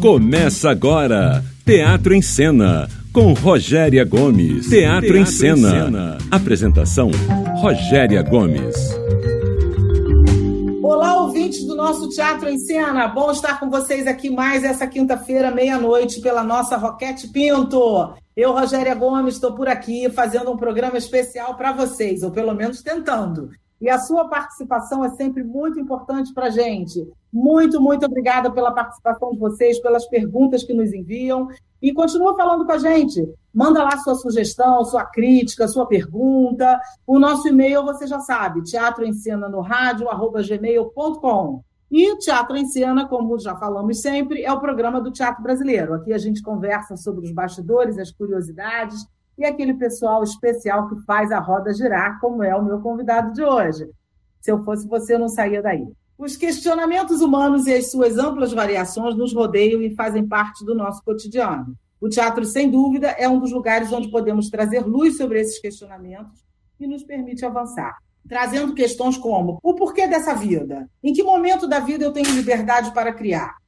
Começa agora Teatro em Cena com Rogéria Gomes. Teatro, Teatro em, cena. em Cena. Apresentação Rogéria Gomes. Olá, ouvintes do nosso Teatro em Cena. Bom estar com vocês aqui mais essa quinta-feira, meia-noite, pela nossa Roquete Pinto. Eu, Rogéria Gomes, estou por aqui fazendo um programa especial para vocês, ou pelo menos tentando. E a sua participação é sempre muito importante para a gente. Muito, muito obrigada pela participação de vocês, pelas perguntas que nos enviam. E continua falando com a gente. Manda lá sua sugestão, sua crítica, sua pergunta. O nosso e-mail você já sabe, teatroencena.no-radio.gmail.com. E o Teatro em Cena, como já falamos sempre, é o programa do Teatro Brasileiro. Aqui a gente conversa sobre os bastidores, as curiosidades e aquele pessoal especial que faz a roda girar, como é o meu convidado de hoje. Se eu fosse você, eu não saía daí. Os questionamentos humanos e as suas amplas variações nos rodeiam e fazem parte do nosso cotidiano. O teatro, sem dúvida, é um dos lugares onde podemos trazer luz sobre esses questionamentos e nos permite avançar. Trazendo questões como: o porquê dessa vida? Em que momento da vida eu tenho liberdade para criar?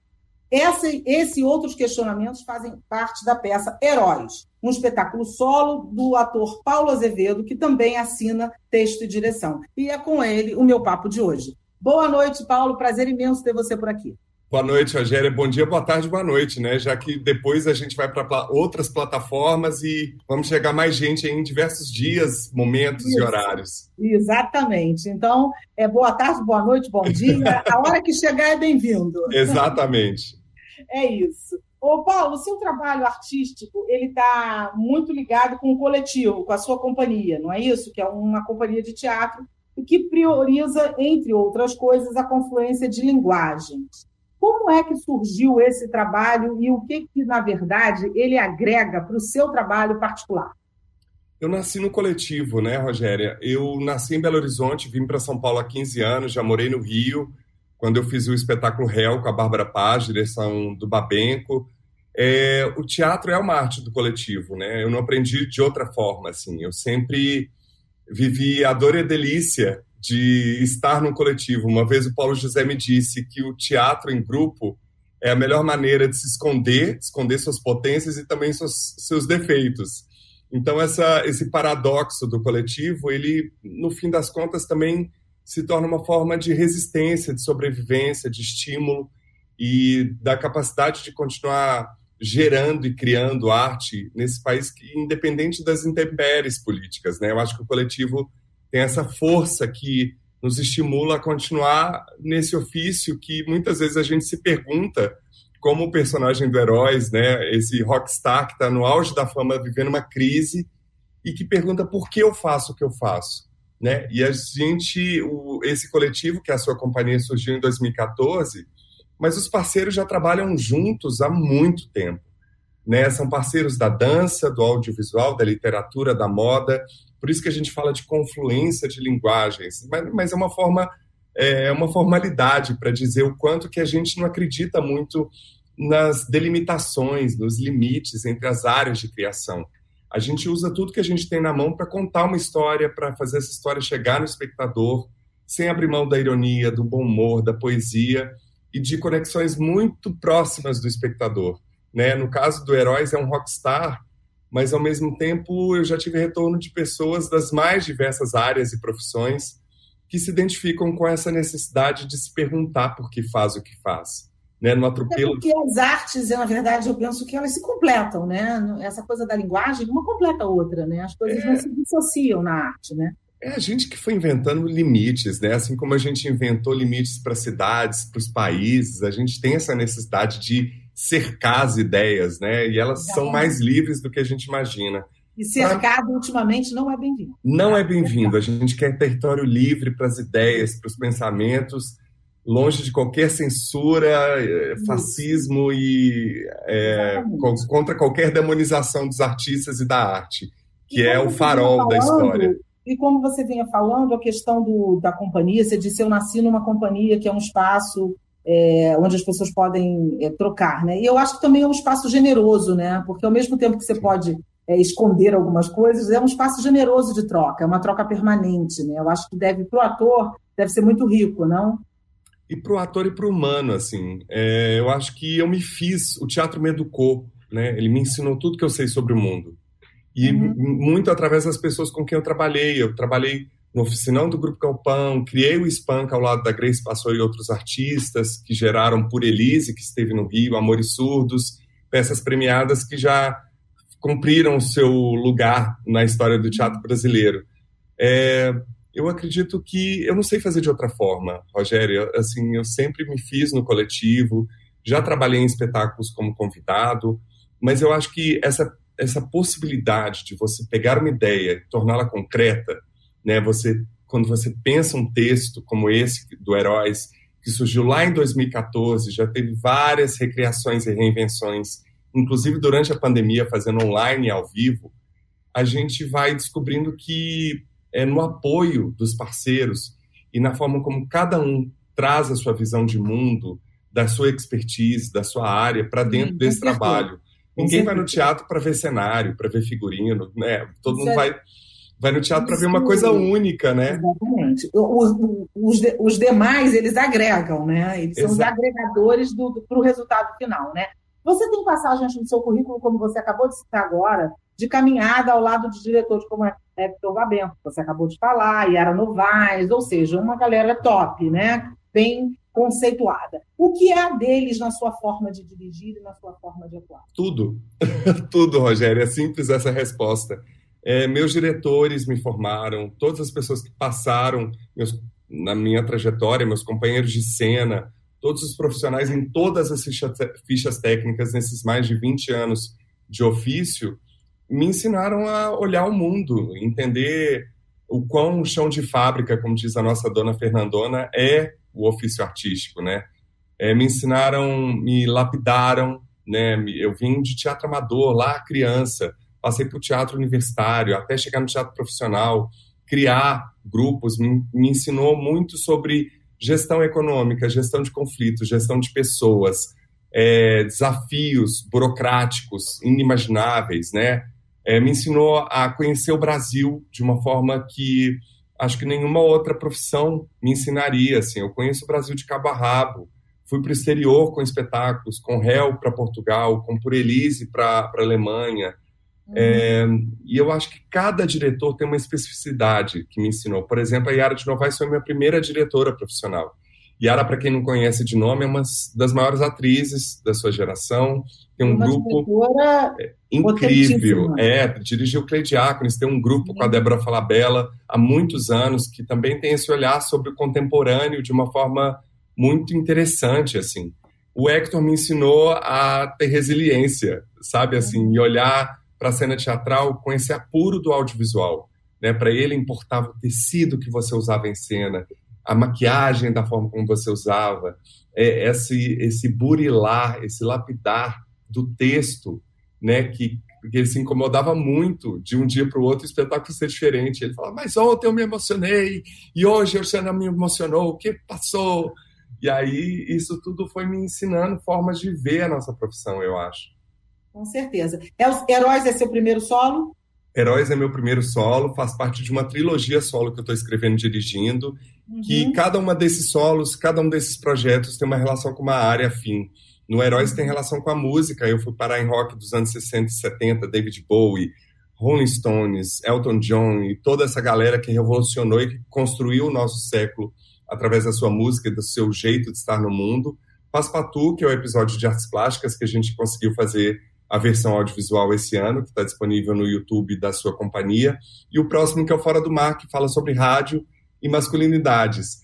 Essa, esse e outros questionamentos fazem parte da peça Heróis, um espetáculo solo do ator Paulo Azevedo, que também assina texto e direção. E é com ele o meu papo de hoje. Boa noite, Paulo. Prazer imenso ter você por aqui. Boa noite, Rogéria. Bom dia, boa tarde, boa noite, né? Já que depois a gente vai para outras plataformas e vamos chegar mais gente em diversos dias, momentos Isso. e horários. Exatamente. Então, é boa tarde, boa noite, bom dia. A hora que chegar é bem-vindo. Exatamente. É isso. Ô, Paulo, o seu trabalho artístico ele está muito ligado com o coletivo, com a sua companhia, não é isso? Que é uma companhia de teatro e que prioriza, entre outras coisas, a confluência de linguagens. Como é que surgiu esse trabalho e o que, que na verdade, ele agrega para o seu trabalho particular? Eu nasci no coletivo, né, Rogéria? Eu nasci em Belo Horizonte, vim para São Paulo há 15 anos, já morei no Rio, quando eu fiz o espetáculo Réu com a Bárbara Paz, direção do Babenco. É, o teatro é uma arte do coletivo, né? Eu não aprendi de outra forma, assim. Eu sempre vivi a dor e a delícia de estar no coletivo. Uma vez o Paulo José me disse que o teatro em grupo é a melhor maneira de se esconder, esconder suas potências e também seus, seus defeitos. Então essa, esse paradoxo do coletivo, ele no fim das contas também se torna uma forma de resistência, de sobrevivência, de estímulo e da capacidade de continuar gerando e criando arte nesse país que independente das intempéries políticas, né? Eu acho que o coletivo tem essa força que nos estimula a continuar nesse ofício que muitas vezes a gente se pergunta como o personagem do Heróis, né? Esse rockstar que está no auge da fama, vivendo uma crise e que pergunta por que eu faço o que eu faço né? E a gente, o, esse coletivo, que é a sua companhia surgiu em 2014, mas os parceiros já trabalham juntos há muito tempo. Né? São parceiros da dança, do audiovisual, da literatura, da moda. Por isso que a gente fala de confluência de linguagens, mas, mas é uma forma é uma formalidade para dizer o quanto que a gente não acredita muito nas delimitações, nos limites entre as áreas de criação. A gente usa tudo que a gente tem na mão para contar uma história, para fazer essa história chegar no espectador, sem abrir mão da ironia, do bom humor, da poesia e de conexões muito próximas do espectador. Né? No caso do Heróis, é um rockstar, mas ao mesmo tempo eu já tive retorno de pessoas das mais diversas áreas e profissões que se identificam com essa necessidade de se perguntar por que faz o que faz né, no atropelo. É porque as artes, na verdade, eu penso que elas se completam, né? Essa coisa da linguagem, uma completa a outra, né? As coisas é... não se dissociam na arte, né? É a gente que foi inventando limites, né? Assim como a gente inventou limites para cidades, para os países, a gente tem essa necessidade de cercar as ideias, né? E elas é. são mais livres do que a gente imagina. E cercado, ultimamente, não é bem-vindo. Não é bem-vindo. A gente quer território livre para as ideias, para os pensamentos, longe de qualquer censura, eh, fascismo e é, contra qualquer demonização dos artistas e da arte, que é o farol falando, da história. E como você vinha falando, a questão do, da companhia, você disse, eu nasci numa companhia que é um espaço é, onde as pessoas podem é, trocar, né? E eu acho que também é um espaço generoso, né? Porque ao mesmo tempo que você pode esconder algumas coisas, é um espaço generoso de troca, é uma troca permanente, né? Eu acho que deve, para o ator, deve ser muito rico, não? E para o ator e para o humano, assim. É, eu acho que eu me fiz, o teatro me educou, né? Ele me ensinou tudo que eu sei sobre o mundo. E uhum. muito através das pessoas com quem eu trabalhei. Eu trabalhei no oficinão do Grupo Calpão, criei o Espanca ao lado da Grace Passou e outros artistas que geraram Por Elise, que esteve no Rio, Amores Surdos, peças premiadas que já cumpriram o seu lugar na história do teatro brasileiro. É, eu acredito que eu não sei fazer de outra forma, Rogério. Assim, eu sempre me fiz no coletivo, já trabalhei em espetáculos como convidado, mas eu acho que essa essa possibilidade de você pegar uma ideia, torná-la concreta, né? Você quando você pensa um texto como esse do Heróis, que surgiu lá em 2014, já teve várias recriações e reinvenções, inclusive durante a pandemia, fazendo online ao vivo, a gente vai descobrindo que é no apoio dos parceiros e na forma como cada um traz a sua visão de mundo, da sua expertise, da sua área para dentro Sim, desse trabalho. Ninguém vai no teatro para ver cenário, para ver figurino, né? Todo mundo vai vai no teatro para ver uma coisa única, né? Exatamente. Os, os, os demais, eles agregam, né? Eles Exato. são os agregadores do, o resultado final, né? Você tem passagens no seu currículo, como você acabou de citar agora, de caminhada ao lado de diretores como Hector Babenco, que você acabou de falar, Yara Novaes, ou seja, uma galera top, né? Bem conceituada. O que há deles na sua forma de dirigir e na sua forma de atuar? Tudo. Tudo, Rogério. É simples essa resposta. É, meus diretores me formaram, todas as pessoas que passaram meus, na minha trajetória, meus companheiros de cena, todos os profissionais em todas as fichas, fichas técnicas nesses mais de 20 anos de ofício, me ensinaram a olhar o mundo, entender o quão chão de fábrica, como diz a nossa dona Fernandona, é o ofício artístico, né? É, me ensinaram, me lapidaram, né? Eu vim de teatro amador lá criança, passei para o teatro universitário, até chegar no teatro profissional, criar grupos, me, me ensinou muito sobre gestão econômica, gestão de conflitos, gestão de pessoas, é, desafios burocráticos inimagináveis, né? É, me ensinou a conhecer o Brasil de uma forma que acho que nenhuma outra profissão me ensinaria. Assim, eu conheço o Brasil de cabo a rabo. Fui para o exterior com espetáculos, com Réu para Portugal, com Por Elise para a Alemanha. Uhum. É, e eu acho que cada diretor tem uma especificidade que me ensinou. Por exemplo, a Yara de Novaes foi minha primeira diretora profissional. Yara, para quem não conhece de nome, é uma das maiores atrizes da sua geração. Tem um uma grupo é, incrível. É, dirigiu Cleidiácones, tem um grupo Sim. com a Débora Falabella há muitos anos, que também tem esse olhar sobre o contemporâneo de uma forma muito interessante, assim. O Hector me ensinou a ter resiliência, sabe, assim, e olhar para a cena teatral com esse apuro do audiovisual. Né? Para ele importava o tecido que você usava em cena, a maquiagem da forma como você usava, é, esse, esse burilar, esse lapidar do texto, né, que, que ele se incomodava muito de um dia para o outro o espetáculo ser diferente. Ele falava, mas ontem eu me emocionei e hoje você não me emocionou, o que passou? E aí isso tudo foi me ensinando formas de ver a nossa profissão, eu acho. Com certeza. Heróis é seu primeiro solo? Heróis é meu primeiro solo, faz parte de uma trilogia solo que eu estou escrevendo e dirigindo, uhum. que cada uma desses solos, cada um desses projetos tem uma relação com uma área afim. No Heróis tem relação com a música, eu fui parar em rock dos anos 60 e 70, David Bowie, Rolling Stones, Elton John e toda essa galera que revolucionou e que construiu o nosso século através da sua música e do seu jeito de estar no mundo. Paspatu, que é o episódio de artes plásticas que a gente conseguiu fazer a versão audiovisual esse ano, que está disponível no YouTube da sua companhia, e o próximo que é o Fora do Mar, que fala sobre rádio e masculinidades,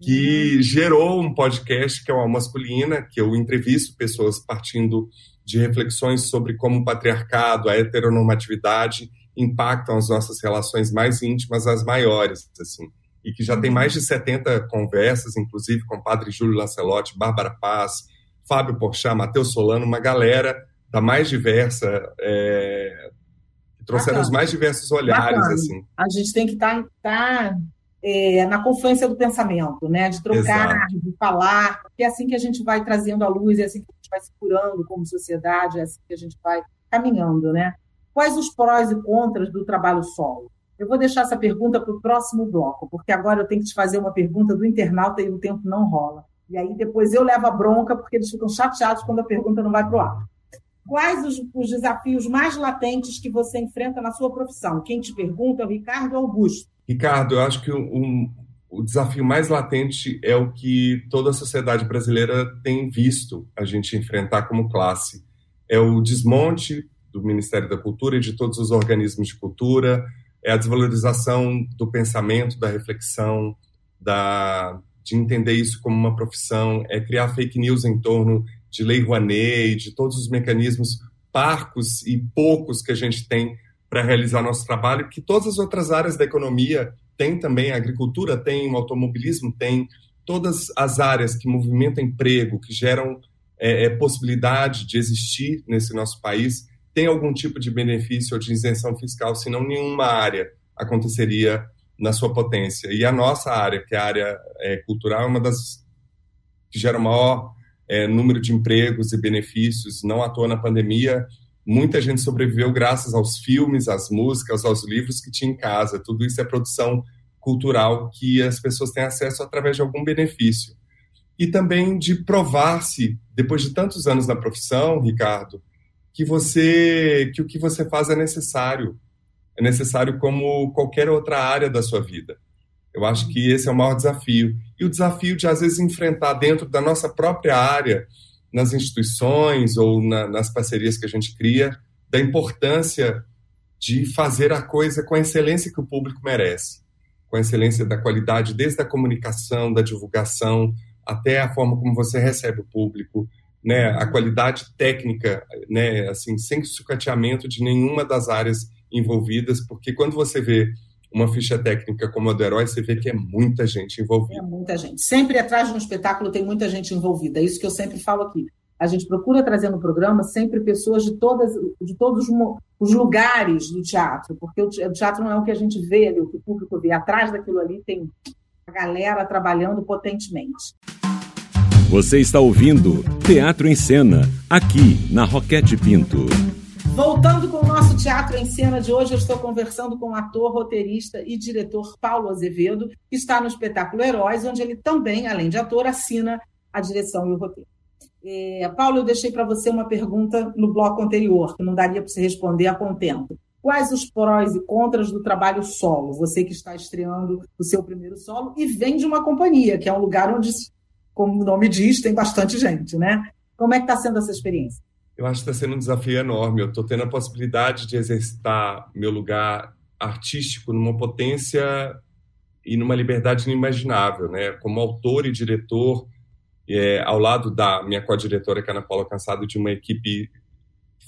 que uhum. gerou um podcast que é o Masculina, que eu entrevisto pessoas partindo de reflexões sobre como o patriarcado, a heteronormatividade impactam as nossas relações mais íntimas, as maiores, assim. E que já tem uhum. mais de 70 conversas, inclusive com o padre Júlio Lancelotti, Bárbara Paz, Fábio Porchat, Matheus Solano, uma galera da mais diversa, é, trouxeram Bacana. os mais diversos olhares. Bacana. assim. A gente tem que estar tá, tá, é, na confluência do pensamento, né? de trocar, Exato. de falar, porque é assim que a gente vai trazendo a luz, é assim que a gente vai se curando como sociedade, é assim que a gente vai caminhando. Né? Quais os prós e contras do trabalho solo? Eu vou deixar essa pergunta para o próximo bloco, porque agora eu tenho que te fazer uma pergunta do internauta e o tempo não rola. E aí depois eu levo a bronca, porque eles ficam chateados quando a pergunta não vai para o ar. Quais os, os, desafios mais latentes que você enfrenta na sua profissão? Quem te pergunta é o Ricardo Augusto. Ricardo, eu acho que um, o desafio mais latente é o que toda a sociedade brasileira tem visto a gente enfrentar como classe. É o desmonte do Ministério da Cultura e de todos os organismos de cultura, é a desvalorização do pensamento, da reflexão, da, de entender isso como uma profissão, é criar fake news em torno de Lei Rouanet, de todos os mecanismos parcos e poucos que a gente tem para realizar nosso trabalho, que todas as outras áreas da economia tem também a agricultura, tem o automobilismo, tem todas as áreas que movimentam emprego, que geram é, é, possibilidade de existir nesse nosso país, tem algum tipo de benefício ou de isenção fiscal, senão nenhuma área aconteceria na sua potência. E a nossa área, que é a área é, cultural, é uma das que gera maior é, número de empregos e benefícios. Não à toa na pandemia, muita gente sobreviveu graças aos filmes, às músicas, aos livros que tinha em casa. Tudo isso é produção cultural que as pessoas têm acesso através de algum benefício. E também de provar-se, depois de tantos anos na profissão, Ricardo, que você que o que você faz é necessário. É necessário como qualquer outra área da sua vida. Eu acho que esse é o maior desafio. E o desafio de, às vezes, enfrentar dentro da nossa própria área nas instituições ou na, nas parcerias que a gente cria, da importância de fazer a coisa com a excelência que o público merece, com a excelência da qualidade, desde a comunicação, da divulgação, até a forma como você recebe o público, né, a qualidade técnica, né, assim, sem sucateamento de nenhuma das áreas envolvidas, porque quando você vê uma ficha técnica como a do herói, você vê que é muita gente envolvida. É muita gente. Sempre atrás de um espetáculo tem muita gente envolvida. É isso que eu sempre falo aqui. A gente procura trazer no programa sempre pessoas de, todas, de todos os lugares do teatro, porque o teatro não é o que a gente vê ali, o que o público vê. Atrás daquilo ali tem a galera trabalhando potentemente. Você está ouvindo Teatro em Cena, aqui na Roquete Pinto. Voltando com o nosso teatro em cena de hoje, eu estou conversando com o ator, roteirista e diretor Paulo Azevedo, que está no espetáculo Heróis, onde ele também, além de ator, assina a direção e o roteiro. É, Paulo, eu deixei para você uma pergunta no bloco anterior, que não daria para você responder a contento. Quais os prós e contras do trabalho solo? Você que está estreando o seu primeiro solo e vem de uma companhia, que é um lugar onde, como o nome diz, tem bastante gente, né? Como é que está sendo essa experiência? Eu acho que está sendo um desafio enorme. Eu estou tendo a possibilidade de exercitar meu lugar artístico numa potência e numa liberdade inimaginável, né? Como autor e diretor, é, ao lado da minha co-diretora, que é Ana Paula Cansado, de uma equipe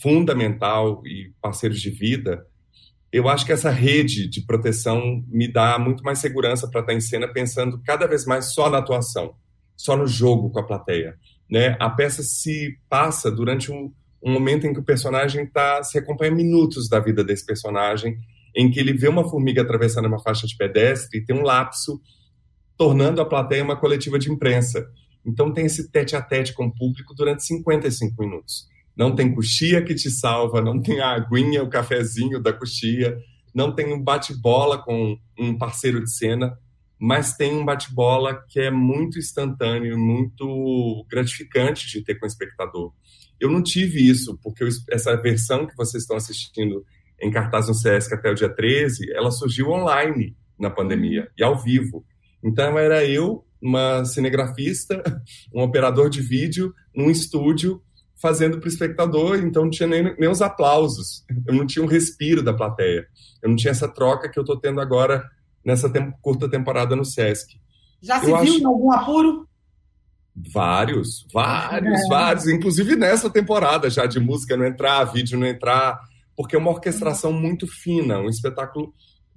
fundamental e parceiros de vida, eu acho que essa rede de proteção me dá muito mais segurança para estar em cena pensando cada vez mais só na atuação, só no jogo com a plateia. Né? A peça se passa durante um, um momento em que o personagem está se acompanha minutos da vida desse personagem, em que ele vê uma formiga atravessando uma faixa de pedestre e tem um lapso, tornando a plateia uma coletiva de imprensa. Então tem esse tete a tete com o público durante 55 minutos. Não tem coxia que te salva, não tem a aguinha, o cafezinho da coxia, não tem um bate-bola com um parceiro de cena mas tem um bate-bola que é muito instantâneo, muito gratificante de ter com o espectador. Eu não tive isso, porque essa versão que vocês estão assistindo em cartaz no Sesc até o dia 13, ela surgiu online na pandemia e ao vivo. Então era eu, uma cinegrafista, um operador de vídeo, num estúdio, fazendo para o espectador, então não tinha nem, nem os aplausos, eu não tinha um respiro da plateia, eu não tinha essa troca que eu estou tendo agora nessa tem curta temporada no Sesc. Já se eu viu acho... em algum apuro? Vários, vários, é. vários. Inclusive nessa temporada já de música não entrar, vídeo não entrar, porque é uma orquestração muito fina, um espetáculo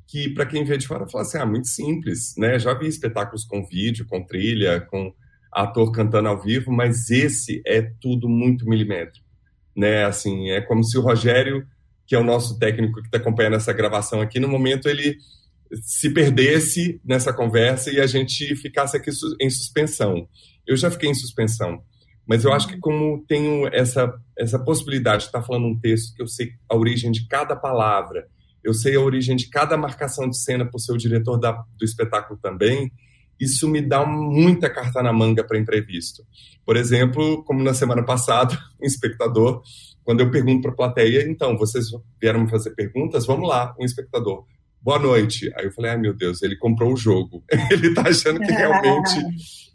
que, para quem vê de fora, fala assim: ah, muito simples, né? Já vi espetáculos com vídeo, com trilha, com ator cantando ao vivo, mas esse é tudo muito milimétrico, né? Assim, é como se o Rogério, que é o nosso técnico que está acompanhando essa gravação aqui, no momento ele se perdesse nessa conversa e a gente ficasse aqui em suspensão. Eu já fiquei em suspensão, mas eu acho que como tenho essa essa possibilidade de estar falando um texto que eu sei a origem de cada palavra, eu sei a origem de cada marcação de cena por ser o diretor da, do espetáculo também, isso me dá muita carta na manga para imprevisto. Por exemplo, como na semana passada, um espectador, quando eu pergunto para a plateia, então, vocês vieram me fazer perguntas? Vamos lá, um espectador. Boa noite. Aí eu falei, ai meu Deus, ele comprou o jogo. ele está achando que realmente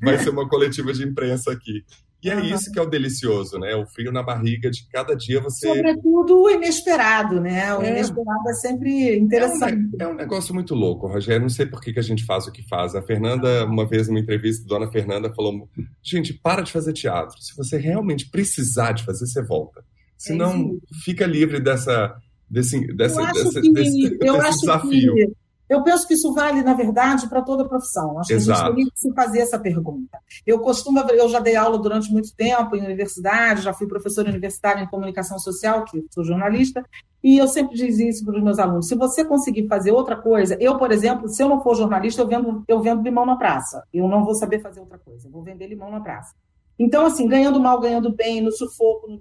vai ser uma coletiva de imprensa aqui. E é isso que é o delicioso, né? O frio na barriga de cada dia você. Sobretudo o inesperado, né? O é. inesperado é sempre interessante. É um, é um, negócio muito louco, Rogério. Não sei por que, que a gente faz o que faz. A Fernanda, uma vez numa entrevista, a dona Fernanda falou: gente, para de fazer teatro. Se você realmente precisar de fazer, você volta. Senão, é fica livre dessa, desse, dessa, dessa, que, desse, desse desafio. Que eu penso que isso vale, na verdade, para toda a profissão. Acho Exato. que a gente teria que se fazer essa pergunta. Eu costumo, eu já dei aula durante muito tempo em universidade, já fui professora universitária em comunicação social, que sou jornalista, e eu sempre dizia isso para os meus alunos: se você conseguir fazer outra coisa, eu, por exemplo, se eu não for jornalista, eu vendo, eu vendo limão na praça. Eu não vou saber fazer outra coisa, eu vou vender limão na praça. Então, assim, ganhando mal, ganhando bem, no sufoco, no...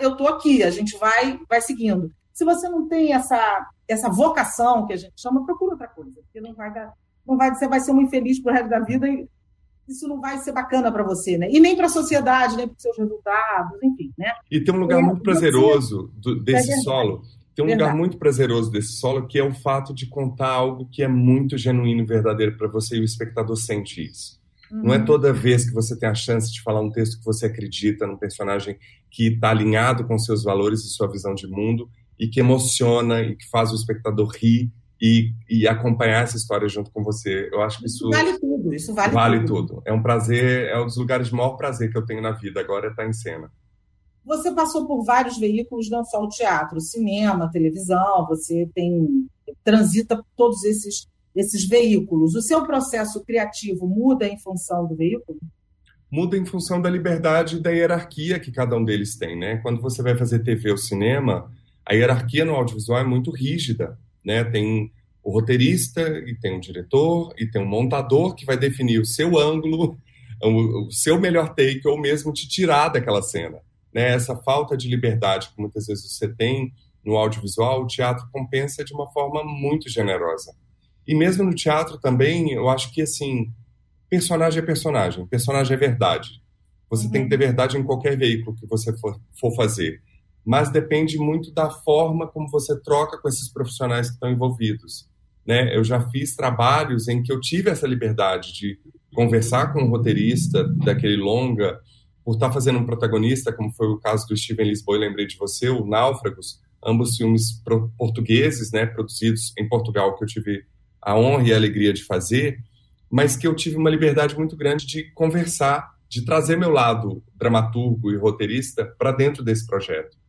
eu estou aqui, a gente vai, vai seguindo. Se você não tem essa, essa vocação que a gente chama, procura outra coisa, porque não vai dar, não vai, você vai ser um infeliz pro resto da vida e isso não vai ser bacana para você, né? E nem para a sociedade, nem para os seus resultados, enfim, né? E tem um lugar é, muito prazeroso do, desse é solo. Tem um verdade. lugar muito prazeroso desse solo que é o fato de contar algo que é muito genuíno e verdadeiro para você e o espectador sente isso. Uhum. Não é uhum. toda vez que você tem a chance de falar um texto que você acredita num personagem que está alinhado com seus valores e sua visão de mundo e que emociona e que faz o espectador rir e, e acompanhar essa história junto com você. Eu acho que isso, vale tudo. Isso vale, vale tudo. tudo. É um prazer, é um dos lugares de maior prazer que eu tenho na vida. Agora é estar em cena. Você passou por vários veículos, não só o teatro, cinema, televisão. Você tem transita por todos esses esses veículos. O seu processo criativo muda em função do veículo? Muda em função da liberdade e da hierarquia que cada um deles tem, né? Quando você vai fazer TV ou cinema, a hierarquia no audiovisual é muito rígida, né? Tem o roteirista e tem um diretor e tem um montador que vai definir o seu ângulo, o, seu melhor take ou mesmo te tirar daquela cena, né? Essa falta de liberdade que muitas vezes você tem no audiovisual, o teatro compensa de uma forma muito generosa. E mesmo no teatro também, eu acho que assim, personagem é personagem, personagem é verdade. Você uhum. tem que ter verdade em qualquer veículo que você for, for fazer mas depende muito da forma como você troca com esses profissionais que estão envolvidos. Né? Eu já fiz trabalhos em que eu tive essa liberdade de conversar com um roteirista daquele longa, por estar fazendo um protagonista, como foi o caso do Steven Lisboa, lembrei de você, o Náufragos, ambos filmes portugueses, né, produzidos em Portugal, que eu tive a honra e a alegria de fazer, mas que eu tive uma liberdade muito grande de conversar, de trazer meu lado dramaturgo e roteirista para dentro desse projeto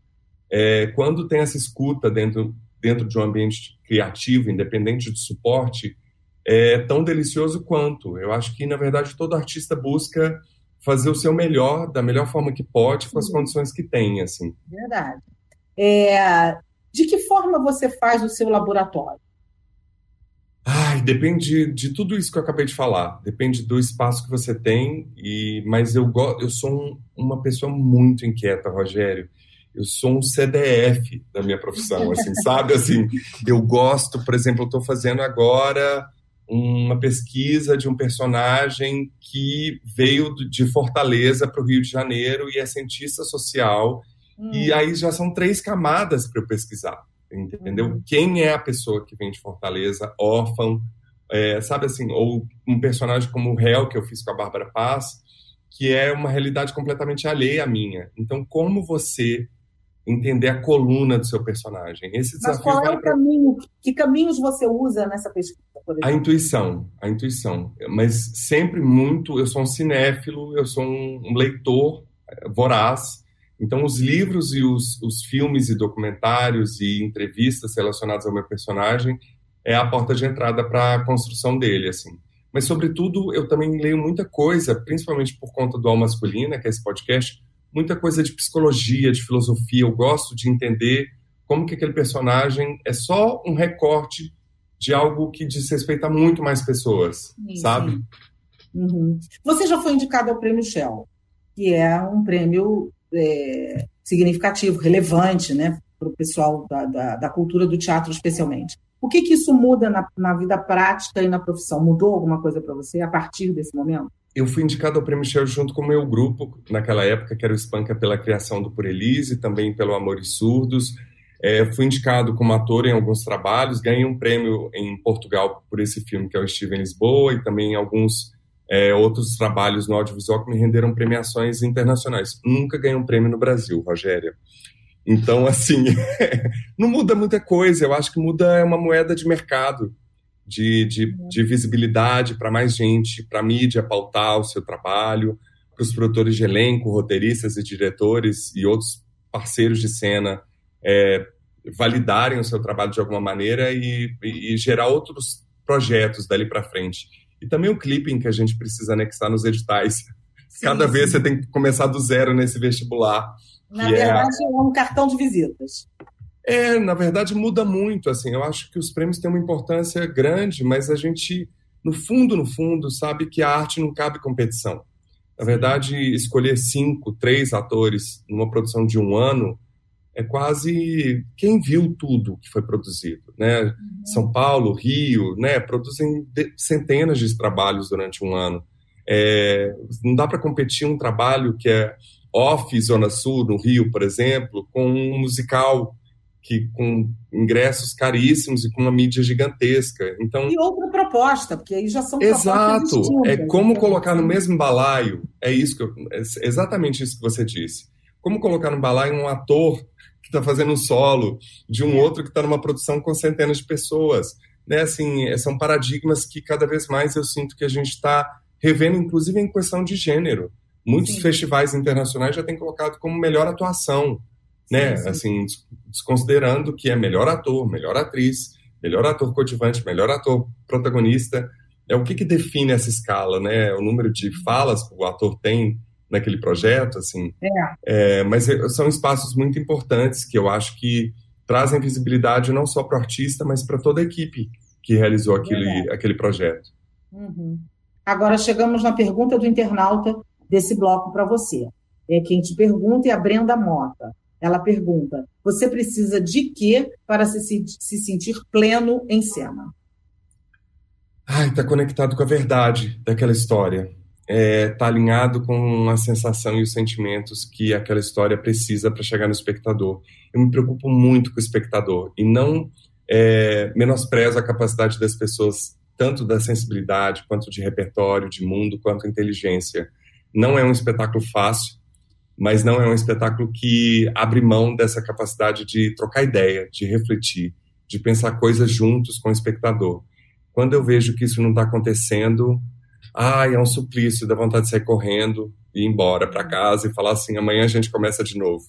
é, quando tem essa escuta dentro, dentro de um ambiente criativo, independente de suporte, é tão delicioso quanto. Eu acho que, na verdade, todo artista busca fazer o seu melhor, da melhor forma que pode, com as condições que tem, assim. Verdade. É, de que forma você faz o seu laboratório? Ai, depende de tudo isso que eu acabei de falar. Depende do espaço que você tem. E, mas eu, eu sou um, uma pessoa muito inquieta, Rogério eu sou um CDF da minha profissão, assim, sabe? Assim, eu gosto, por exemplo, eu estou fazendo agora uma pesquisa de um personagem que veio de Fortaleza para o Rio de Janeiro e é cientista social. Hum. E aí já são três camadas para eu pesquisar, entendeu? Hum. Quem é a pessoa que vem de Fortaleza, órfão, é, sabe assim, ou um personagem como o Hel, que eu fiz com a Bárbara Paz, que é uma realidade completamente alheia à minha. Então, como você entender a coluna do seu personagem. Esse Mas qual é o caminho? Que caminhos você usa nessa pesquisa? A intuição, a intuição. Mas sempre muito. Eu sou um cinéfilo, eu sou um leitor eh, voraz. Então, os livros e os, os filmes e documentários e entrevistas relacionados ao meu personagem é a porta de entrada para a construção dele, assim. Mas, sobretudo, eu também leio muita coisa, principalmente por conta do Al Masculina, que é esse podcast, muita coisa de psicologia, de filosofia. Eu gosto de entender como que aquele personagem é só um recorte de algo que diz respeito a muito mais pessoas, sim, sabe? Sim. Uhum. Você já foi indicado ao Prêmio Shell, que é um prêmio é, significativo, relevante, né, para o pessoal da, da, da, cultura do teatro, especialmente. O que, que isso muda na, na vida prática e na profissão? Mudou alguma coisa para você a partir desse momento? Eu fui indicado ao Prêmio Shell junto com o meu grupo, naquela época, que era o Espanca pela criação do Por Elise, também pelo Amores Surdos. É, fui indicado como ator em alguns trabalhos, ganhei um prêmio em Portugal por esse filme, que é o Steven Lisboa, e também alguns é, outros trabalhos no audiovisual que me renderam premiações internacionais. Nunca ganhei um prêmio no Brasil, Rogéria. Então, assim, não muda muita coisa. Eu acho que muda uma moeda de mercado, de, de, de visibilidade para mais gente, para a mídia pautar o seu trabalho, para os produtores de elenco, roteiristas e diretores e outros parceiros de cena é, validarem o seu trabalho de alguma maneira e, e, gerar outros projetos dali para frente. E também o clipping que a gente precisa anexar nos editais. Sim, Cada sim. vez você tem que começar do zero nesse vestibular. Na verdade, é... é um cartão de visitas. É, na verdade, muda muito. Assim, eu acho que os prêmios têm uma importância grande, mas a gente, no fundo, no fundo, sabe que a arte não cabe competição. Na verdade, escolher cinco, três atores numa produção de um ano é quase quem viu tudo que foi produzido, né? Uhum. São Paulo, Rio, né? Produzem centenas de trabalhos durante um ano. É, não dá para competir um trabalho que é off Zona Sul, no Rio, por exemplo, com um musical que com ingressos caríssimos e com uma mídia gigantesca. Então e outra proposta, porque aí já são exato é como né? colocar no mesmo balaio. É isso que eu, é exatamente isso que você disse. Como colocar no balaio um ator que está fazendo um solo de um outro que está numa produção com centenas de pessoas, né? Assim, são paradigmas que cada vez mais eu sinto que a gente está revendo, inclusive em questão de gênero. Muitos sim. festivais internacionais já têm colocado como melhor atuação, né? Sim, sim. Assim, desconsiderando que é melhor ator, melhor atriz, melhor ator coadjuvante, melhor ator protagonista. É o que, que define essa escala, né? O número de falas que o ator tem naquele projeto, assim. É. É, mas é, são espaços muito importantes que eu acho que trazem visibilidade não só para o artista, mas para toda a equipe que realizou aquele, aquele projeto. Uhum. Agora chegamos na pergunta do internauta desse bloco para você. É, quem te pergunta é a Brenda Mota. Ela pergunta: você precisa de quê para se, se sentir pleno em cena? Ai, está conectado com a verdade daquela história. Está é, alinhado com a sensação e os sentimentos que aquela história precisa para chegar no espectador. Eu me preocupo muito com o espectador e não é, menosprezo a capacidade das pessoas, tanto da sensibilidade, quanto de repertório, de mundo, quanto inteligência. Não é um espetáculo fácil, mas não é um espetáculo que abre mão dessa capacidade de trocar ideia, de refletir, de pensar coisas juntos com o espectador. Quando eu vejo que isso não está acontecendo, ai, é um suplício, dá vontade de sair correndo e ir embora para casa e falar assim: amanhã a gente começa de novo.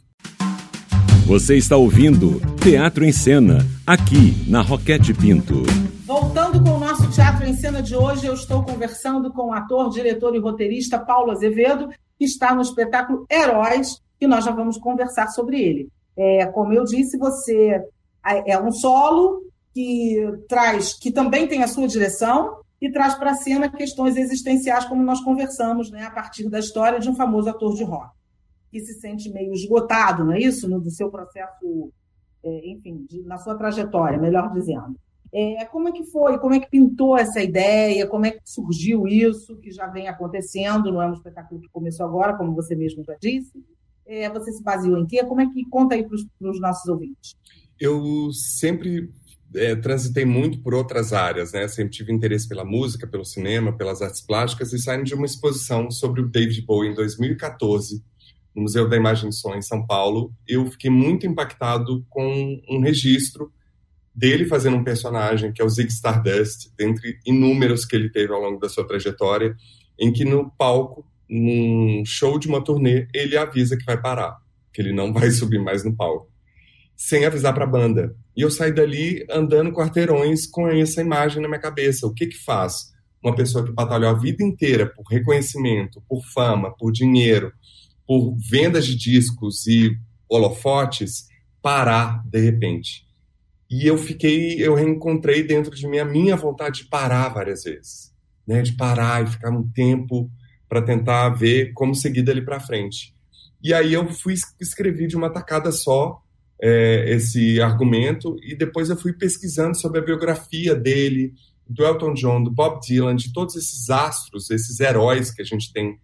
Você está ouvindo Teatro em Cena, aqui na Roquete Pinto. Voltando com o nosso Teatro em Cena de hoje, eu estou conversando com o ator, diretor e roteirista Paulo Azevedo, que está no espetáculo Heróis, e nós já vamos conversar sobre ele. É, como eu disse, você é um solo que traz, que também tem a sua direção e traz para a cena questões existenciais, como nós conversamos, né, a partir da história de um famoso ator de rock que se sente meio esgotado, não é isso, no do seu processo, é, enfim, de, na sua trajetória, melhor dizendo. É, como é que foi? Como é que pintou essa ideia? Como é que surgiu isso que já vem acontecendo? Não é um espetáculo que começou agora, como você mesmo já disse. É, você se baseou em quê? Como é que conta aí para os nossos ouvintes? Eu sempre é, transitei muito por outras áreas, né? Sempre tive interesse pela música, pelo cinema, pelas artes plásticas e saindo de uma exposição sobre o David Bowie em 2014 no Museu da Imagem do Som em São Paulo. Eu fiquei muito impactado com um registro dele fazendo um personagem que é o Zig Stardust, dentre inúmeros que ele teve ao longo da sua trajetória, em que no palco, num show de uma turnê, ele avisa que vai parar, que ele não vai subir mais no palco, sem avisar para a banda. E eu saí dali andando quarteirões com essa imagem na minha cabeça. O que que faz uma pessoa que batalhou a vida inteira por reconhecimento, por fama, por dinheiro, por vendas de discos e holofotes parar de repente? E eu fiquei, eu reencontrei dentro de mim a minha vontade de parar várias vezes, né? De parar e ficar um tempo para tentar ver como seguir dali para frente. E aí eu fui escrevi de uma tacada só é, esse argumento e depois eu fui pesquisando sobre a biografia dele, do Elton John, do Bob Dylan, de todos esses astros, esses heróis que a gente tem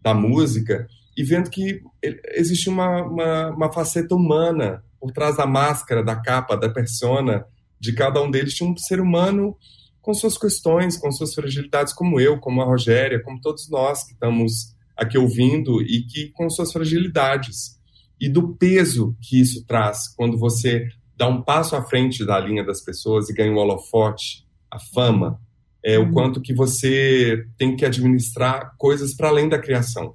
da música e vendo que existe uma, uma, uma faceta humana por trás da máscara, da capa, da persona de cada um deles, tinha um ser humano com suas questões, com suas fragilidades, como eu, como a Rogéria, como todos nós que estamos aqui ouvindo e que com suas fragilidades e do peso que isso traz quando você dá um passo à frente da linha das pessoas e ganha o holofote, a fama, é o uhum. quanto que você tem que administrar coisas para além da criação.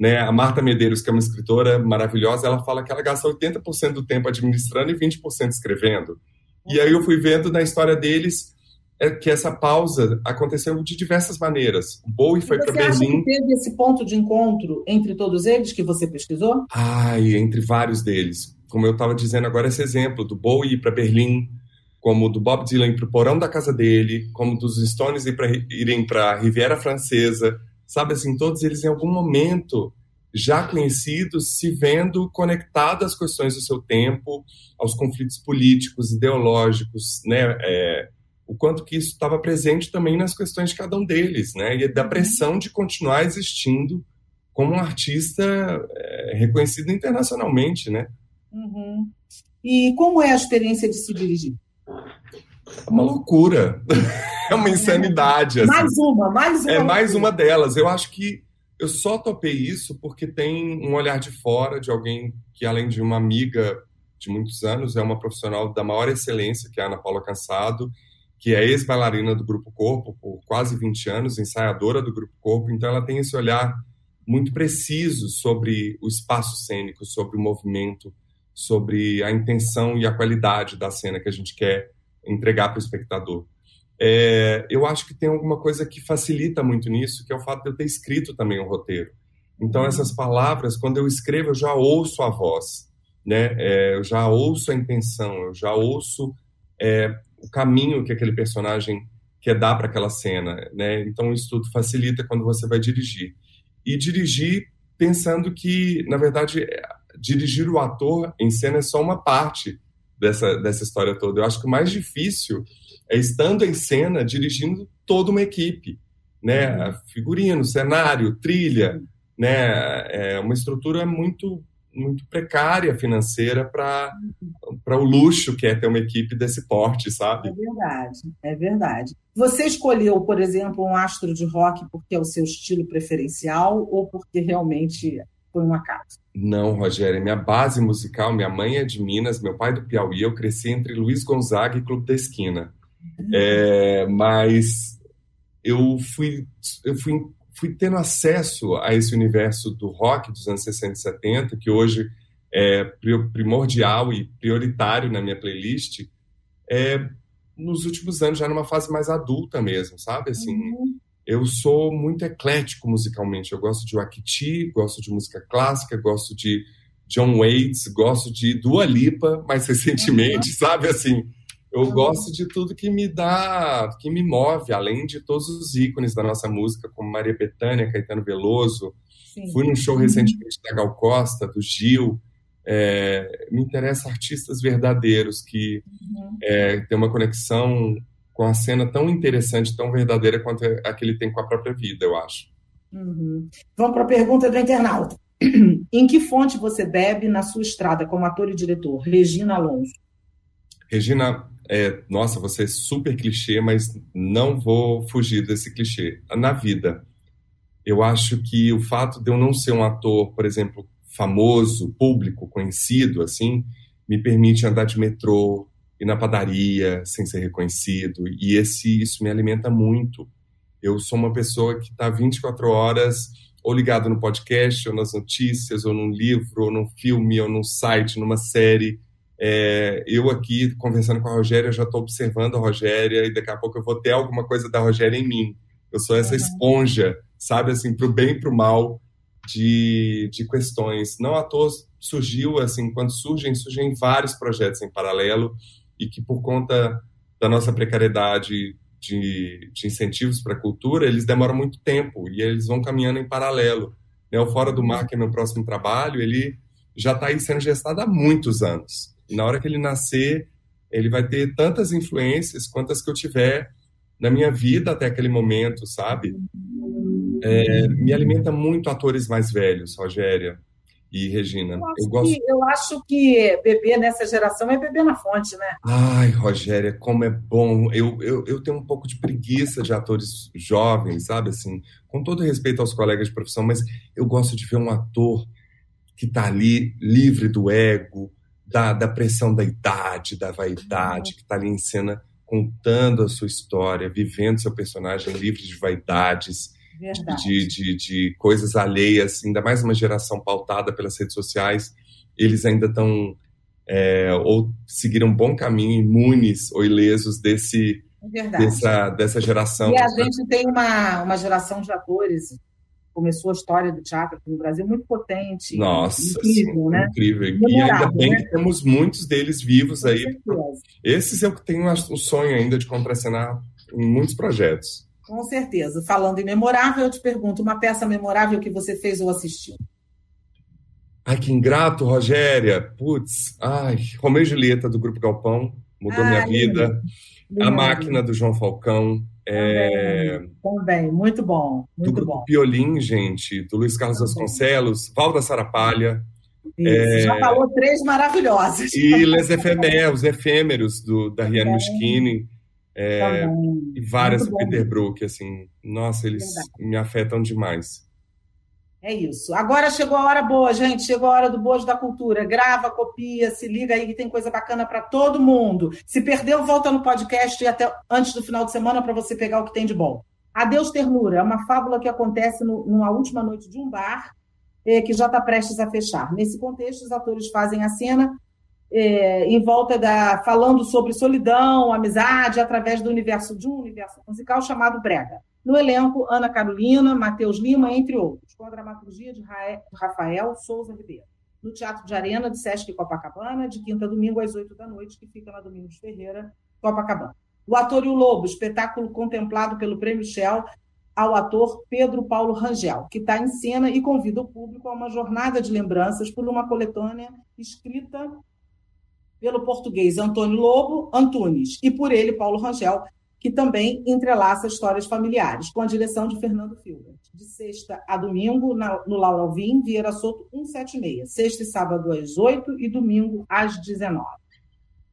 Né? A Marta Medeiros, que é uma escritora maravilhosa, ela fala que ela gasta 80% do tempo administrando e 20% escrevendo. E aí eu fui vendo na história deles é que essa pausa aconteceu de diversas maneiras. O Bowie foi para Berlim. Você teve esse ponto de encontro entre todos eles que você pesquisou? Ai, entre vários deles. Como eu estava dizendo agora, esse exemplo do Bowie para Berlim, como do Bob Dylan para o porão da casa dele, como dos Stones irem para a Riviera Francesa. Sabe assim, todos eles em algum momento já conhecidos se vendo conectados às questões do seu tempo, aos conflitos políticos, ideológicos, né? É, o quanto que isso estava presente também nas questões de cada um deles, né? E da pressão de continuar existindo como um artista é, reconhecido internacionalmente, né? Uhum. E como é a experiência de se dirigir? É uma loucura, é uma insanidade. Assim. Mais uma, mais uma. É mais uma delas. Eu acho que eu só topei isso porque tem um olhar de fora de alguém que, além de uma amiga de muitos anos, é uma profissional da maior excelência, que é a Ana Paula Cansado, que é ex-bailarina do Grupo Corpo por quase 20 anos, ensaiadora do Grupo Corpo, então ela tem esse olhar muito preciso sobre o espaço cênico, sobre o movimento, sobre a intenção e a qualidade da cena que a gente quer entregar para o espectador. É, eu acho que tem alguma coisa que facilita muito nisso, que é o fato de eu ter escrito também o um roteiro. Então, essas palavras, quando eu escrevo, eu já ouço a voz, né? É, eu já ouço a intenção, eu já ouço é, o caminho que aquele personagem quer dar para aquela cena, né? Então isso tudo facilita quando você vai dirigir. E dirigir pensando que, na verdade, dirigir o ator em cena é só uma parte dessa, dessa história toda. Eu acho que o mais difícil é estando em cena, dirigindo toda uma equipe, né? Figurino, cenário, trilha, né? É uma estrutura muito muito precária financeira para o luxo que é ter uma equipe desse porte, sabe? É verdade, é verdade. Você escolheu, por exemplo, um astro de rock porque é o seu estilo preferencial ou porque realmente foi um acaso? Não, Rogério, minha base musical, minha mãe é de Minas, meu pai é do Piauí, eu cresci entre Luiz Gonzaga e Clube da Esquina. Uhum. É, mas eu fui, eu fui fui tendo acesso a esse universo do rock dos anos 60 e 70, que hoje é primordial e prioritário na minha playlist, é, nos últimos anos, já numa fase mais adulta mesmo, sabe? Assim, uhum. Eu sou muito eclético musicalmente. Eu gosto de Wakiti, gosto de música clássica, gosto de John Waits, gosto de Dua Lipa, mais recentemente, sabe? Assim, eu gosto de tudo que me dá, que me move, além de todos os ícones da nossa música, como Maria Bethânia, Caetano Veloso. Sim. Fui num show uhum. recentemente da Gal Costa, do Gil. É, me interessa artistas verdadeiros que uhum. é, têm uma conexão com a cena tão interessante, tão verdadeira quanto a que ele tem com a própria vida, eu acho. Uhum. Vamos para a pergunta do internauta. em que fonte você bebe na sua estrada como ator e diretor? Regina Alonso. Regina, é, nossa, você é super clichê, mas não vou fugir desse clichê. Na vida, eu acho que o fato de eu não ser um ator, por exemplo, famoso, público, conhecido, assim, me permite andar de metrô, ir na padaria sem ser reconhecido, e esse isso me alimenta muito. Eu sou uma pessoa que está 24 horas ou ligado no podcast, ou nas notícias, ou num livro, ou num filme, ou num site, numa série é, eu aqui, conversando com a Rogéria, já estou observando a Rogéria e daqui a pouco eu vou ter alguma coisa da Rogéria em mim. Eu sou essa esponja, sabe, assim, para o bem e para o mal de, de questões. Não à toa surgiu, assim, quando surgem, surgem vários projetos em paralelo e que por conta da nossa precariedade de, de incentivos para a cultura, eles demoram muito tempo e eles vão caminhando em paralelo. Né? O Fora do Mar, que é meu próximo trabalho, ele já está aí sendo gestado há muitos anos. E na hora que ele nascer, ele vai ter tantas influências quantas que eu tiver na minha vida até aquele momento, sabe? É, me alimenta muito atores mais velhos, Rogéria e Regina. Eu acho, eu, gosto... que, eu acho que beber nessa geração é beber na fonte, né? Ai, Rogéria, como é bom. Eu, eu, eu tenho um pouco de preguiça de atores jovens, sabe? Assim, com todo respeito aos colegas de profissão, mas eu gosto de ver um ator que está ali livre do ego, da, da pressão da idade, da vaidade, que está ali em cena contando a sua história, vivendo seu personagem livre de vaidades de, de, de, coisas alheias, ainda mais uma geração pautada pelas redes sociais, eles ainda estão é, ou seguiram um bom caminho, imunes ou ilesos desse, dessa, dessa geração. E a gente tem uma, uma geração de atores começou a história do teatro aqui no Brasil muito potente. Nossa, incrível, sim, né? Incrível. e ainda bem né? que temos muitos deles vivos Com aí. Certeza. Esses eu tenho o sonho ainda de contracenar em muitos projetos. Com certeza. Falando em memorável, eu te pergunto, uma peça memorável que você fez ou assistiu? Ai, que ingrato, Rogéria. Putz, ai, Romeu e Julieta do Grupo Galpão, mudou ai, minha vida. Lindo. A Máquina do João Falcão. É... Também, muito bom. Muito do Grupo bom. Piolim, gente, do Luiz Carlos Vasconcelos, Valda Sarapalha. É... Já falou três maravilhosas. E Les Efemés, os efêmeros do, da Riane Muschini. É, e várias do Peter Brook, assim, nossa, eles Verdade. me afetam demais. É isso. Agora chegou a hora boa, gente. Chegou a hora do bojo da cultura. Grava, copia, se liga aí que tem coisa bacana para todo mundo. Se perdeu, volta no podcast e até antes do final de semana para você pegar o que tem de bom. Adeus Ternura é uma fábula que acontece no, numa última noite de um bar eh, que já está prestes a fechar. Nesse contexto, os atores fazem a cena é, em volta da falando sobre solidão, amizade, através do universo de um universo musical chamado Brega. No elenco, Ana Carolina, Matheus Lima, entre outros, com a dramaturgia de Rafael Souza Ribeiro. No Teatro de Arena de Sesc Copacabana, de quinta a domingo às oito da noite, que fica na Domingos Ferreira, Copacabana. O Ator e o Lobo, espetáculo contemplado pelo Prêmio Shell ao ator Pedro Paulo Rangel, que está em cena e convida o público a uma jornada de lembranças por uma coletânea escrita pelo português Antônio Lobo Antunes e por ele Paulo Rangel, que também entrelaça histórias familiares, com a direção de Fernando Filbert. De sexta a domingo, na, no Laura Alvim, Vieira Soto 176. Sexta e sábado às 8 e domingo às 19.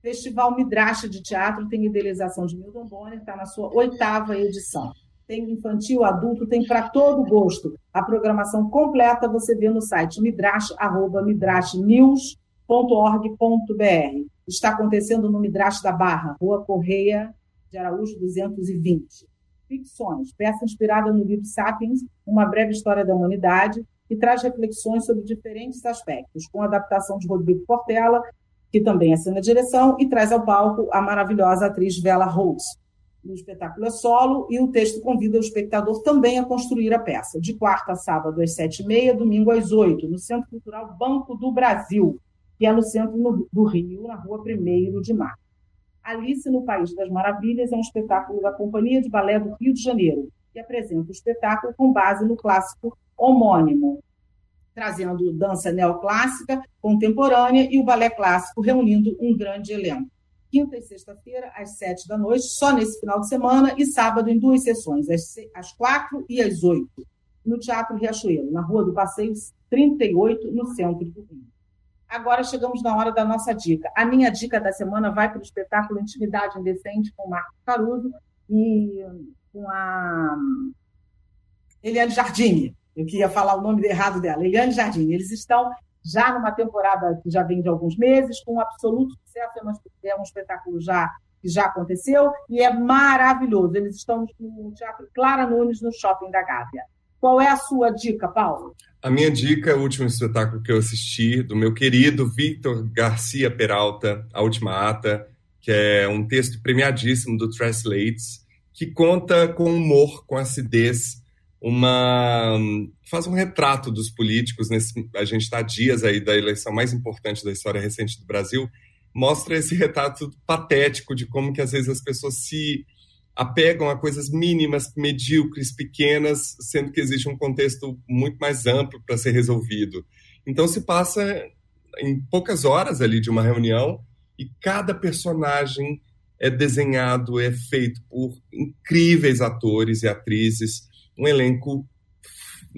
Festival Midrash de Teatro tem idealização de Milton Bonner, está na sua oitava edição. Tem infantil, adulto, tem para todo gosto. A programação completa você vê no site midrash, www.org.br. Está acontecendo no Midrash da Barra, Rua Correia de Araújo 220. Ficções, peça inspirada no livro Sapiens, Uma Breve História da Humanidade, que traz reflexões sobre diferentes aspectos, com adaptação de Rodrigo Portela, que também assina a direção, e traz ao palco a maravilhosa atriz Vela Rose. O espetáculo é solo e o texto convida o espectador também a construir a peça, de quarta a sábado às sete e meia, domingo às oito, no Centro Cultural Banco do Brasil, que é no centro do Rio, na rua 1 de Março. Alice no País das Maravilhas é um espetáculo da Companhia de Balé do Rio de Janeiro, que apresenta o espetáculo com base no clássico homônimo, trazendo dança neoclássica, contemporânea e o balé clássico, reunindo um grande elenco. Quinta e sexta-feira, às sete da noite, só nesse final de semana, e sábado em duas sessões, às quatro e às oito, no Teatro Riachuelo, na Rua do Passeio 38, no centro do Rio. Agora chegamos na hora da nossa dica. A minha dica da semana vai para o espetáculo Intimidade Indecente com o Marco Caruso e com a Eliane Jardine. Eu queria falar o nome errado dela, Eliane Jardine. Eles estão já numa temporada que já vem de alguns meses, com um absoluto sucesso. É um espetáculo já que já aconteceu e é maravilhoso. Eles estão no Teatro Clara Nunes, no Shopping da Gávea. Qual é a sua dica, Paulo? A minha dica é o último espetáculo que eu assisti, do meu querido Victor Garcia Peralta, A Última Ata, que é um texto premiadíssimo do Translates, que conta com humor, com acidez, uma faz um retrato dos políticos nesse a gente está dias aí da eleição mais importante da história recente do Brasil mostra esse retrato patético de como que às vezes as pessoas se apegam a coisas mínimas, medíocres, pequenas, sendo que existe um contexto muito mais amplo para ser resolvido. Então se passa em poucas horas ali de uma reunião e cada personagem é desenhado, é feito por incríveis atores e atrizes, um elenco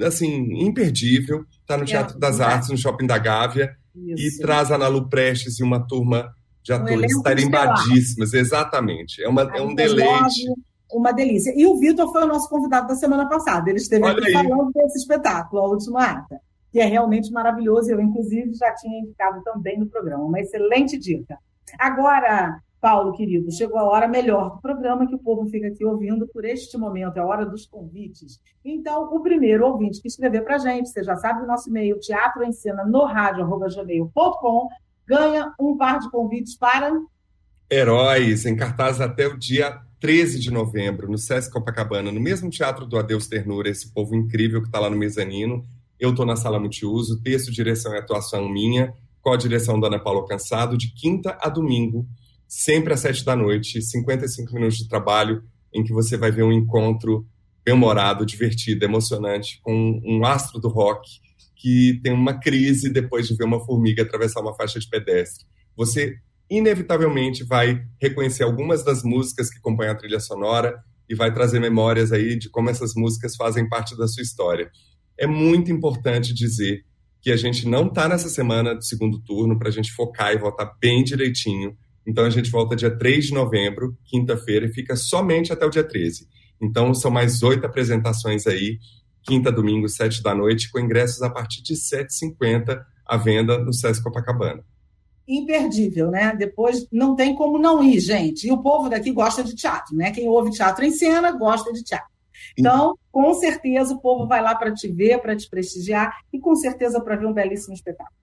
assim imperdível. Está no é, Teatro das é. Artes, no Shopping da Gávea, Isso. e traz a Ana Lu Prestes e uma turma de atores um tarimbadíssimas, exatamente. É, uma, é um deleite. Uma delícia. E o Vitor foi o nosso convidado da semana passada. Ele esteve Olha aqui aí. falando desse espetáculo, A Última Ata, que é realmente maravilhoso. Eu, inclusive, já tinha indicado também no programa. Uma excelente dica. Agora, Paulo, querido, chegou a hora melhor do programa que o povo fica aqui ouvindo por este momento, é a hora dos convites. Então, o primeiro ouvinte que escrever para a gente, você já sabe o nosso e-mail, teatroencena no ganha um par de convites para... Heróis, em cartaz até o dia 13 de novembro, no Sesc Copacabana, no mesmo Teatro do Adeus Ternura, esse povo incrível que está lá no mezanino. Eu estou na sala multiuso, texto, direção e atuação minha, com a direção da Ana Paula Cansado, de quinta a domingo, sempre às sete da noite, 55 minutos de trabalho, em que você vai ver um encontro bem-humorado, divertido, emocionante, com um astro do rock que tem uma crise depois de ver uma formiga atravessar uma faixa de pedestre. Você, inevitavelmente, vai reconhecer algumas das músicas que compõem a trilha sonora e vai trazer memórias aí de como essas músicas fazem parte da sua história. É muito importante dizer que a gente não está nessa semana do segundo turno para a gente focar e votar bem direitinho então a gente volta dia 3 de novembro, quinta-feira, e fica somente até o dia 13. Então são mais oito apresentações aí, quinta, domingo, sete da noite, com ingressos a partir de 7,50 à venda no Sesc Copacabana. Imperdível, né? Depois não tem como não ir, gente. E o povo daqui gosta de teatro, né? Quem ouve teatro em cena gosta de teatro. Então, com certeza, o povo vai lá para te ver, para te prestigiar e com certeza para ver um belíssimo espetáculo.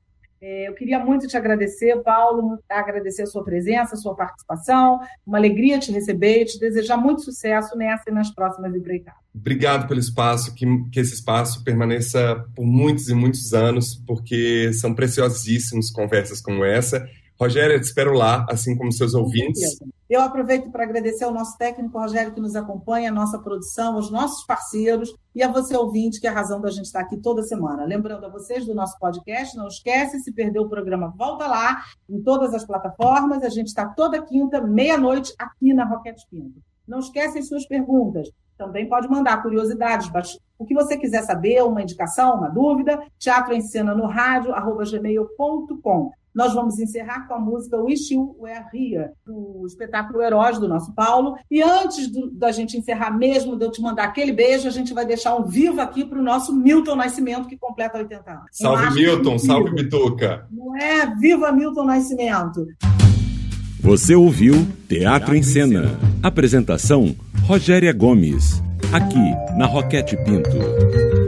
É, eu queria muito te agradecer, Paulo, agradecer a sua presença, a sua participação. Uma alegria te receber e te desejar muito sucesso nessa e nas próximas empreitadas. Obrigado pelo espaço, que, que esse espaço permaneça por muitos e muitos anos, porque são preciosíssimos conversas como essa Rogério, eu te espero lá, assim como seus ouvintes. Eu aproveito para agradecer ao nosso técnico Rogério que nos acompanha, a nossa produção, aos nossos parceiros e a você ouvinte, que é a razão da gente estar aqui toda semana. Lembrando a vocês do nosso podcast, não esquece, se perdeu o programa, volta lá em todas as plataformas. A gente está toda quinta, meia-noite, aqui na Roquete Pinto. Não esquece as suas perguntas. Também pode mandar curiosidades, o que você quiser saber, uma indicação, uma dúvida, teatro em cena no rádio, arroba gmail.com. Nós vamos encerrar com a música Wish You Were Here, do espetáculo Heróis do nosso Paulo. E antes do, da gente encerrar mesmo, de eu te mandar aquele beijo, a gente vai deixar um vivo aqui para o nosso Milton Nascimento, que completa 80 anos. Salve, Milton! Salve, Bituca! Não é? Viva Milton Nascimento! Você ouviu Teatro em Cena. Apresentação: Rogéria Gomes. Aqui, na Roquete Pinto.